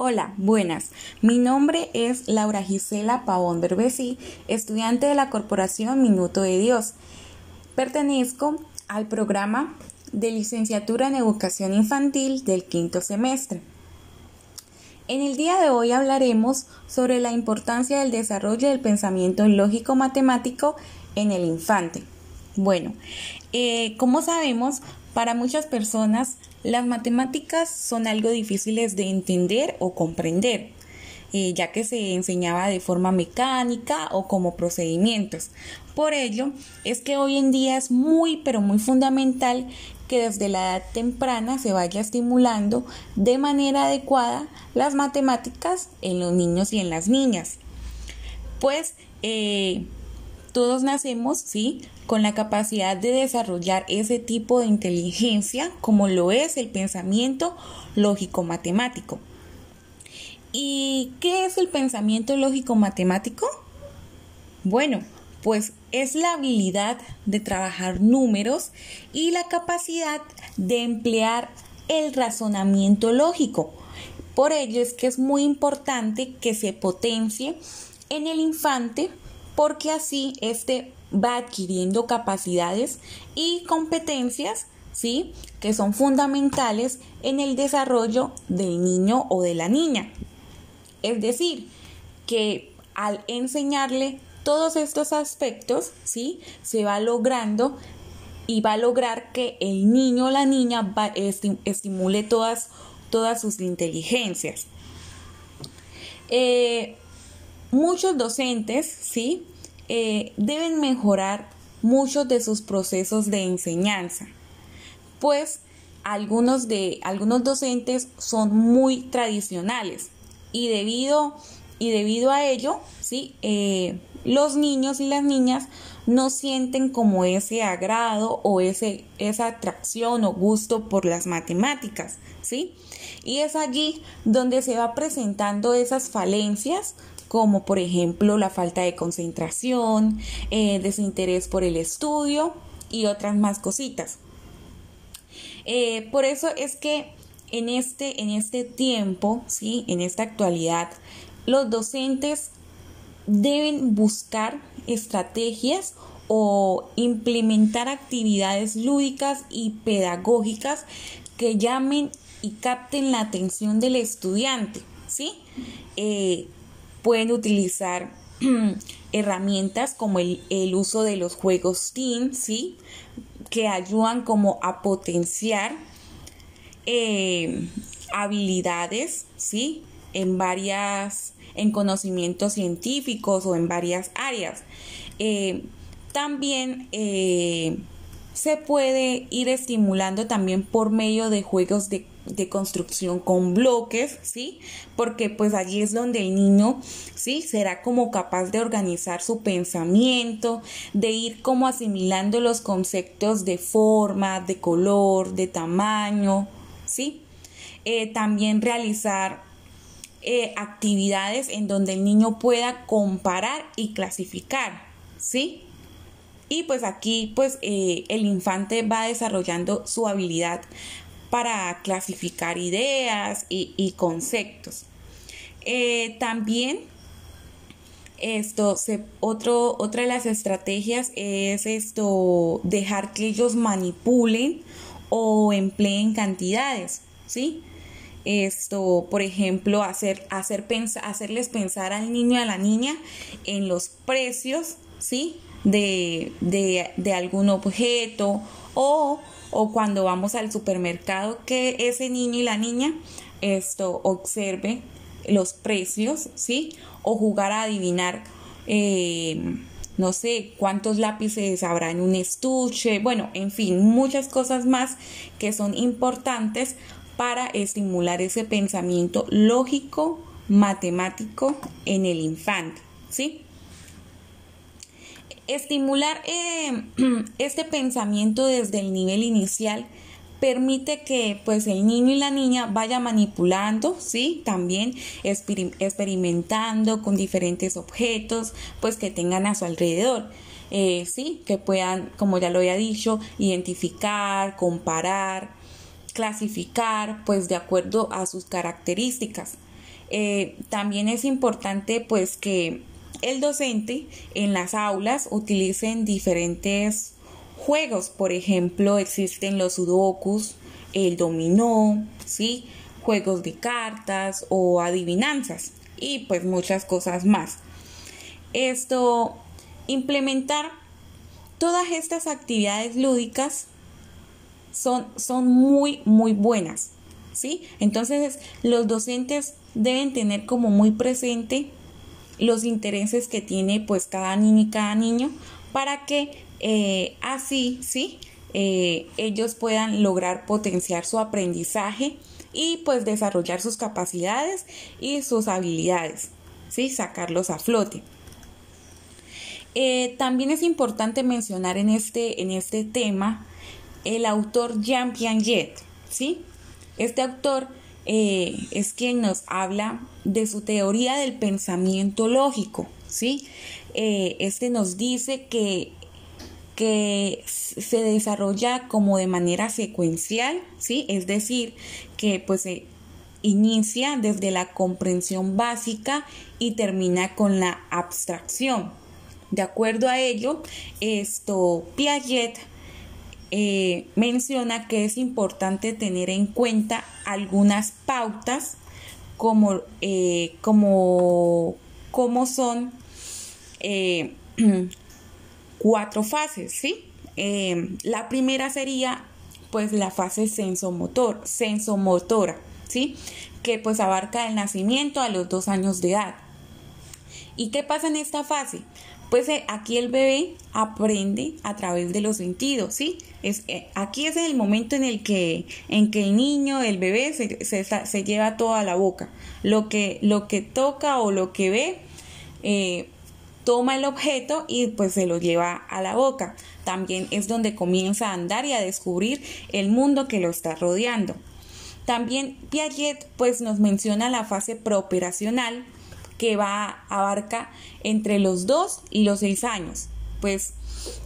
Hola, buenas. Mi nombre es Laura Gisela Pavón Berbesi, estudiante de la Corporación Minuto de Dios. Pertenezco al programa de licenciatura en educación infantil del quinto semestre. En el día de hoy hablaremos sobre la importancia del desarrollo del pensamiento lógico-matemático en el infante. Bueno, eh, como sabemos, para muchas personas las matemáticas son algo difíciles de entender o comprender, eh, ya que se enseñaba de forma mecánica o como procedimientos. Por ello, es que hoy en día es muy, pero muy fundamental que desde la edad temprana se vaya estimulando de manera adecuada las matemáticas en los niños y en las niñas. Pues eh, todos nacemos, ¿sí? Con la capacidad de desarrollar ese tipo de inteligencia como lo es el pensamiento lógico-matemático. ¿Y qué es el pensamiento lógico-matemático? Bueno, pues es la habilidad de trabajar números y la capacidad de emplear el razonamiento lógico. Por ello es que es muy importante que se potencie en el infante porque así éste va adquiriendo capacidades y competencias, ¿sí? Que son fundamentales en el desarrollo del niño o de la niña. Es decir, que al enseñarle todos estos aspectos, ¿sí? Se va logrando y va a lograr que el niño o la niña estimule todas, todas sus inteligencias. Eh, Muchos docentes, ¿sí? Eh, deben mejorar muchos de sus procesos de enseñanza, pues algunos, de, algunos docentes son muy tradicionales y debido, y debido a ello, ¿sí? Eh, los niños y las niñas no sienten como ese agrado o ese, esa atracción o gusto por las matemáticas, ¿sí? Y es allí donde se va presentando esas falencias como por ejemplo la falta de concentración, eh, desinterés por el estudio y otras más cositas. Eh, por eso es que en este, en este tiempo, ¿sí? en esta actualidad, los docentes deben buscar estrategias o implementar actividades lúdicas y pedagógicas que llamen y capten la atención del estudiante, ¿sí? Eh, pueden utilizar herramientas como el, uso de los juegos Team, ¿sí? Que ayudan como a potenciar eh, habilidades, ¿sí? En varias, en conocimientos científicos o en varias áreas. Eh, también eh, se puede ir estimulando también por medio de juegos de de construcción con bloques, ¿sí? Porque pues allí es donde el niño, ¿sí? Será como capaz de organizar su pensamiento, de ir como asimilando los conceptos de forma, de color, de tamaño, ¿sí? Eh, también realizar eh, actividades en donde el niño pueda comparar y clasificar, ¿sí? Y pues aquí pues eh, el infante va desarrollando su habilidad para clasificar ideas y, conceptos. Eh, también esto se, otro, otra de las estrategias es esto dejar que ellos manipulen o empleen cantidades, ¿sí? Esto, por ejemplo, hacer, hacer hacerles pensar al niño y a la niña en los precios, ¿sí? De, de, de algún objeto o o cuando vamos al supermercado que ese niño y la niña esto observe los precios, ¿sí? O jugar a adivinar, eh, no sé, cuántos lápices habrá en un estuche, bueno, en fin, muchas cosas más que son importantes para estimular ese pensamiento lógico, matemático en el infante, ¿sí? Estimular eh, este pensamiento desde el nivel inicial permite que pues el niño y la niña vaya manipulando, sí, también experimentando con diferentes objetos, pues que tengan a su alrededor. Eh, sí, que puedan, como ya lo había dicho, identificar, comparar, clasificar, pues de acuerdo a sus características. Eh, también es importante pues que el docente en las aulas utilicen diferentes juegos. Por ejemplo, existen los sudokus, el dominó, ¿sí? juegos de cartas o adivinanzas y pues muchas cosas más. Esto, implementar todas estas actividades lúdicas son, son muy, muy buenas. ¿Sí? Entonces los docentes deben tener como muy presente los intereses que tiene pues cada niño y cada niño para que eh, así, ¿sí? Eh, ellos puedan lograr potenciar su aprendizaje y pues desarrollar sus capacidades y sus habilidades, ¿sí? Sacarlos a flote. Eh, también es importante mencionar en este, en este tema el autor Jean Piaget, ¿sí? Este autor eh, es quien nos habla de su teoría del pensamiento lógico, ¿sí? Eh, este nos dice que, que se desarrolla como de manera secuencial, ¿sí? Es decir, que pues se inicia desde la comprensión básica y termina con la abstracción. De acuerdo a ello, esto Piaget eh, menciona que es importante tener en cuenta algunas pautas como, eh, como, como son eh, cuatro fases, ¿sí? la primera sería pues la fase sensomotor, sensomotora, ¿sí? Que pues abarca el nacimiento a los dos años de edad. ¿Y qué pasa en esta fase? Pues eh, aquí el bebé aprende a través de los sentidos, ¿sí? Es, eh, aquí es el momento en el que, en que el niño, el bebé, se, se, lleva toda la boca. Lo que, lo que toca o lo que ve, eh, toma el objeto y pues se lo lleva a la boca. También es donde comienza a andar y a descubrir el mundo que lo está rodeando. También Piaget pues nos menciona la fase preoperacional, que va abarca entre los 2 y los 6 años. Pues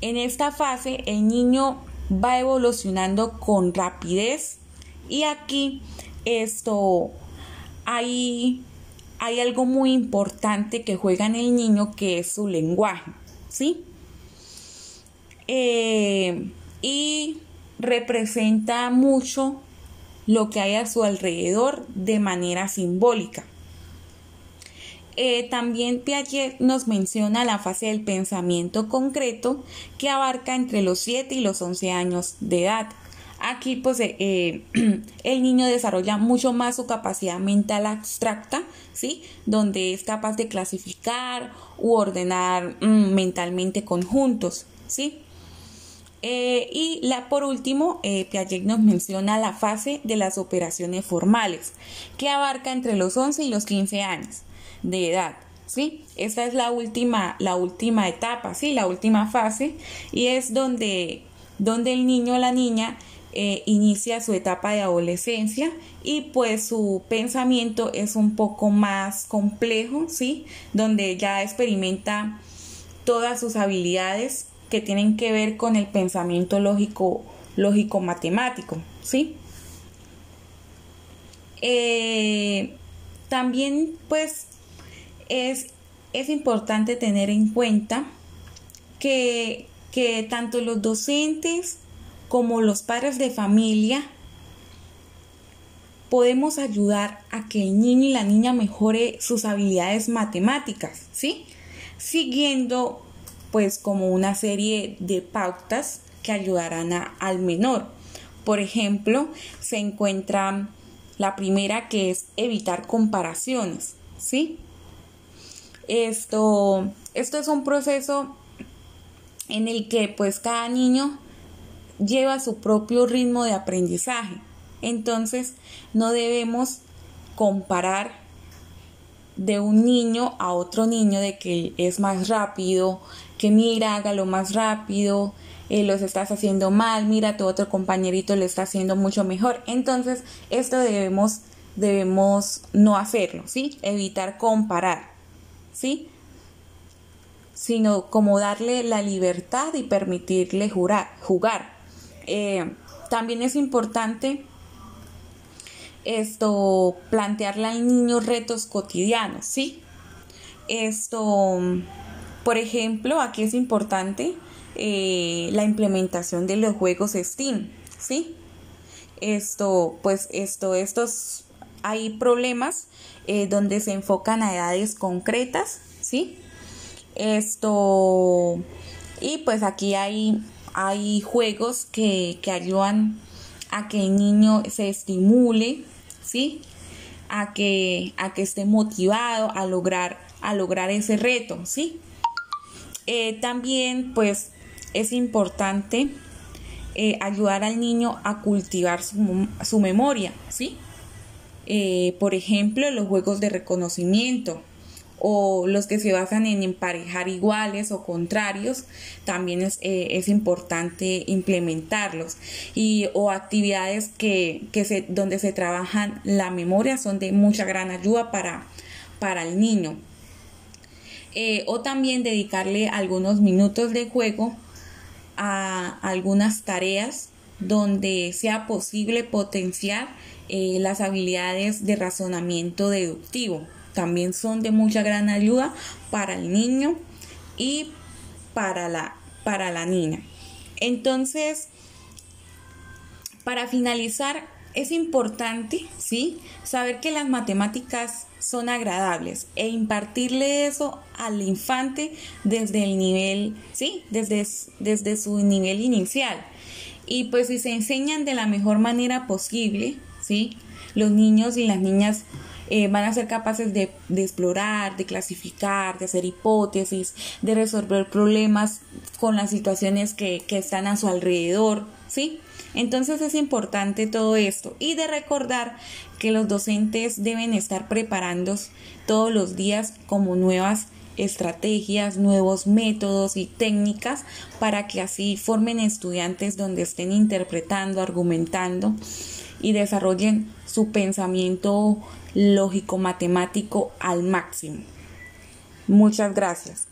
en esta fase el niño va evolucionando con rapidez y aquí esto hay, hay algo muy importante que juega en el niño que es su lenguaje, ¿sí? Eh, y representa mucho lo que hay a su alrededor de manera simbólica. Eh, también Piaget nos menciona la fase del pensamiento concreto que abarca entre los 7 y los 11 años de edad. Aquí pues eh, eh, el niño desarrolla mucho más su capacidad mental abstracta, ¿sí? Donde es capaz de clasificar u ordenar mm, mentalmente conjuntos, ¿sí? y la, por último, Piaget nos menciona la fase de las operaciones formales, que abarca entre los 11 y los 15 años de edad. ¿sí? Esta es la última, la última etapa, ¿sí? La última fase y es donde, donde el niño o la niña eh, inicia su etapa de adolescencia y pues su pensamiento es un poco más complejo, ¿sí? Donde ya experimenta todas sus habilidades que tienen que ver con el pensamiento lógico, lógico matemático, ¿sí? Eh, también pues es, es importante tener en cuenta que, que tanto los docentes como los padres de familia podemos ayudar a que el niño y la niña mejore sus habilidades matemáticas, ¿sí? Siguiendo pues como una serie de pautas que ayudarán al menor. Por ejemplo, se encuentra la primera que es evitar comparaciones, ¿sí? Esto, esto es un proceso en el que pues cada niño lleva su propio ritmo de aprendizaje. Entonces no debemos comparar de un niño a otro niño de que es más rápido, que mira, hágalo más rápido, eh, los estás haciendo mal, mira, tu otro compañerito lo está haciendo mucho mejor. Entonces, esto debemos, debemos no hacerlo, ¿sí? Evitar comparar. ¿Sí? Sino como darle la libertad y permitirle jugar. Eh, también es importante esto, plantearle al niño retos cotidianos, ¿sí? Esto, por ejemplo, aquí es importante eh, la implementación de los juegos STEAM, ¿sí? Esto, pues esto, estos, hay problemas eh, donde se enfocan a edades concretas, ¿sí? Esto, y pues aquí hay, hay juegos que, que ayudan a que el niño se estimule, ¿sí? A que, a que esté motivado a lograr, a lograr ese reto, ¿sí? Eh, también, pues, es importante eh, ayudar al niño a cultivar su, memoria, ¿sí? Eh, por ejemplo, los juegos de reconocimiento, o los que se basan en emparejar iguales o contrarios, también es, eh, importante implementarlos. Y, o actividades que, se, donde se trabajan la memoria son de mucha gran ayuda para, para el niño. Eh, o también dedicarle algunos minutos de juego a algunas tareas donde sea posible potenciar eh, las habilidades de razonamiento deductivo también son de mucha gran ayuda para el niño y para la, para la niña. Entonces, para finalizar, es importante, ¿sí? Saber que las matemáticas son agradables e impartirle eso al infante desde el nivel, ¿sí? Desde, desde su nivel inicial. Y pues si se enseñan de la mejor manera posible, ¿sí? Los niños y las niñas eh, van a ser capaces de, explorar, de clasificar, de hacer hipótesis, de resolver problemas con las situaciones que, que están a su alrededor, ¿sí? Entonces es importante todo esto y de recordar que los docentes deben estar preparándose todos los días como nuevas estrategias, nuevos métodos y técnicas para que así formen estudiantes donde estén interpretando, argumentando y desarrollen su pensamiento lógico matemático al máximo. Muchas gracias.